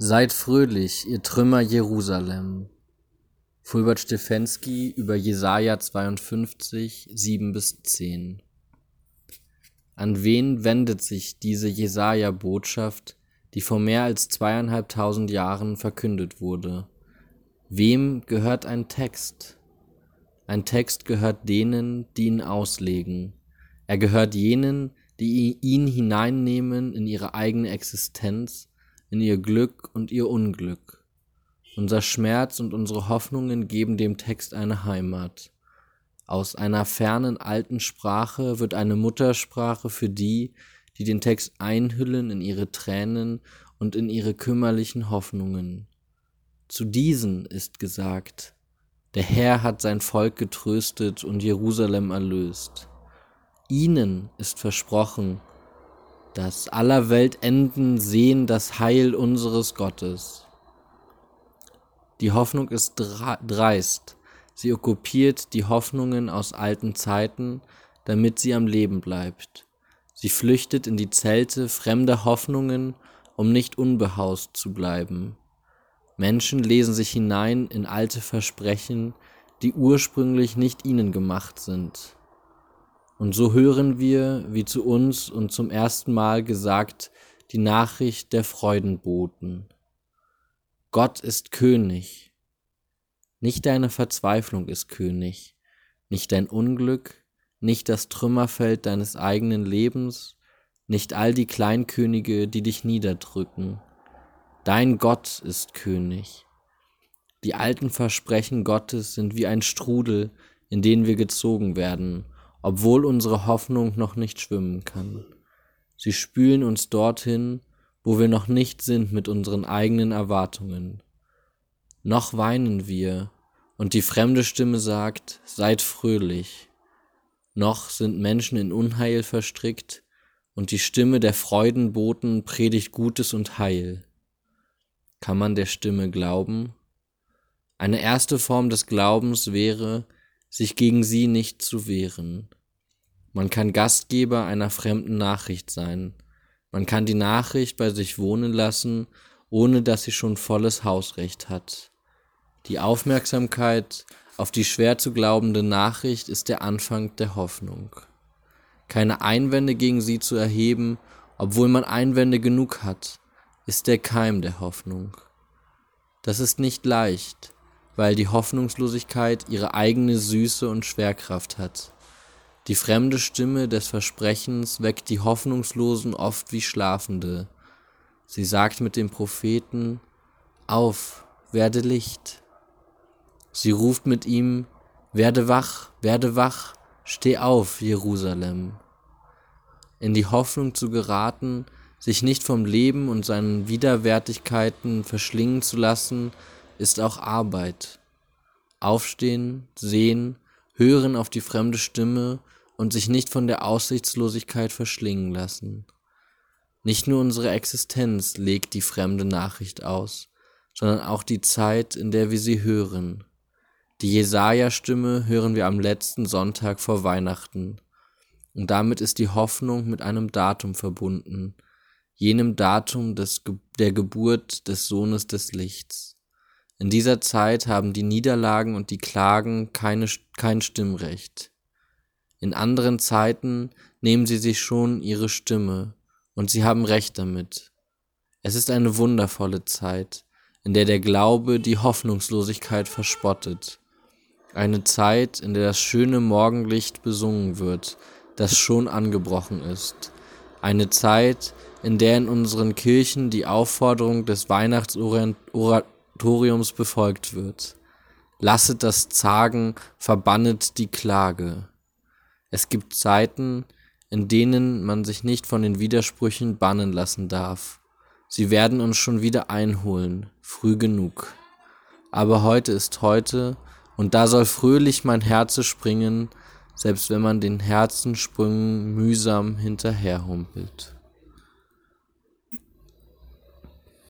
Seid fröhlich, ihr Trümmer Jerusalem. Fulbert Stefensky über Jesaja 52, 7 bis 10. An wen wendet sich diese Jesaja-Botschaft, die vor mehr als zweieinhalbtausend Jahren verkündet wurde? Wem gehört ein Text? Ein Text gehört denen, die ihn auslegen. Er gehört jenen, die ihn hineinnehmen in ihre eigene Existenz in ihr Glück und ihr Unglück. Unser Schmerz und unsere Hoffnungen geben dem Text eine Heimat. Aus einer fernen alten Sprache wird eine Muttersprache für die, die den Text einhüllen in ihre Tränen und in ihre kümmerlichen Hoffnungen. Zu diesen ist gesagt, der Herr hat sein Volk getröstet und Jerusalem erlöst. Ihnen ist versprochen, dass aller Welt enden sehen das Heil unseres Gottes. Die Hoffnung ist dreist. Sie okkupiert die Hoffnungen aus alten Zeiten, damit sie am Leben bleibt. Sie flüchtet in die Zelte fremder Hoffnungen, um nicht unbehaust zu bleiben. Menschen lesen sich hinein in alte Versprechen, die ursprünglich nicht ihnen gemacht sind. Und so hören wir, wie zu uns und zum ersten Mal gesagt, die Nachricht der Freudenboten. Gott ist König. Nicht deine Verzweiflung ist König, nicht dein Unglück, nicht das Trümmerfeld deines eigenen Lebens, nicht all die Kleinkönige, die dich niederdrücken. Dein Gott ist König. Die alten Versprechen Gottes sind wie ein Strudel, in den wir gezogen werden, obwohl unsere Hoffnung noch nicht schwimmen kann. Sie spülen uns dorthin, wo wir noch nicht sind mit unseren eigenen Erwartungen. Noch weinen wir, und die fremde Stimme sagt, seid fröhlich. Noch sind Menschen in Unheil verstrickt, und die Stimme der Freudenboten predigt Gutes und Heil. Kann man der Stimme glauben? Eine erste Form des Glaubens wäre, sich gegen sie nicht zu wehren. Man kann Gastgeber einer fremden Nachricht sein. Man kann die Nachricht bei sich wohnen lassen, ohne dass sie schon volles Hausrecht hat. Die Aufmerksamkeit auf die schwer zu glaubende Nachricht ist der Anfang der Hoffnung. Keine Einwände gegen sie zu erheben, obwohl man Einwände genug hat, ist der Keim der Hoffnung. Das ist nicht leicht, weil die Hoffnungslosigkeit ihre eigene Süße und Schwerkraft hat. Die fremde Stimme des Versprechens weckt die Hoffnungslosen oft wie Schlafende. Sie sagt mit dem Propheten, Auf, werde Licht. Sie ruft mit ihm, Werde wach, werde wach, steh auf, Jerusalem. In die Hoffnung zu geraten, sich nicht vom Leben und seinen Widerwärtigkeiten verschlingen zu lassen, ist auch Arbeit. Aufstehen, sehen, hören auf die fremde Stimme und sich nicht von der Aussichtslosigkeit verschlingen lassen. Nicht nur unsere Existenz legt die fremde Nachricht aus, sondern auch die Zeit, in der wir sie hören. Die Jesaja-Stimme hören wir am letzten Sonntag vor Weihnachten. Und damit ist die Hoffnung mit einem Datum verbunden, jenem Datum des, der Geburt des Sohnes des Lichts. In dieser Zeit haben die Niederlagen und die Klagen keine, kein Stimmrecht. In anderen Zeiten nehmen sie sich schon ihre Stimme, und sie haben recht damit. Es ist eine wundervolle Zeit, in der der Glaube die Hoffnungslosigkeit verspottet. Eine Zeit, in der das schöne Morgenlicht besungen wird, das schon angebrochen ist. Eine Zeit, in der in unseren Kirchen die Aufforderung des Weihnachtsoratoriums befolgt wird. Lasset das Zagen, verbannet die Klage. Es gibt Zeiten, in denen man sich nicht von den Widersprüchen bannen lassen darf. Sie werden uns schon wieder einholen, früh genug. Aber heute ist heute, und da soll fröhlich mein Herze springen, selbst wenn man den Herzensprüngen mühsam hinterherhumpelt.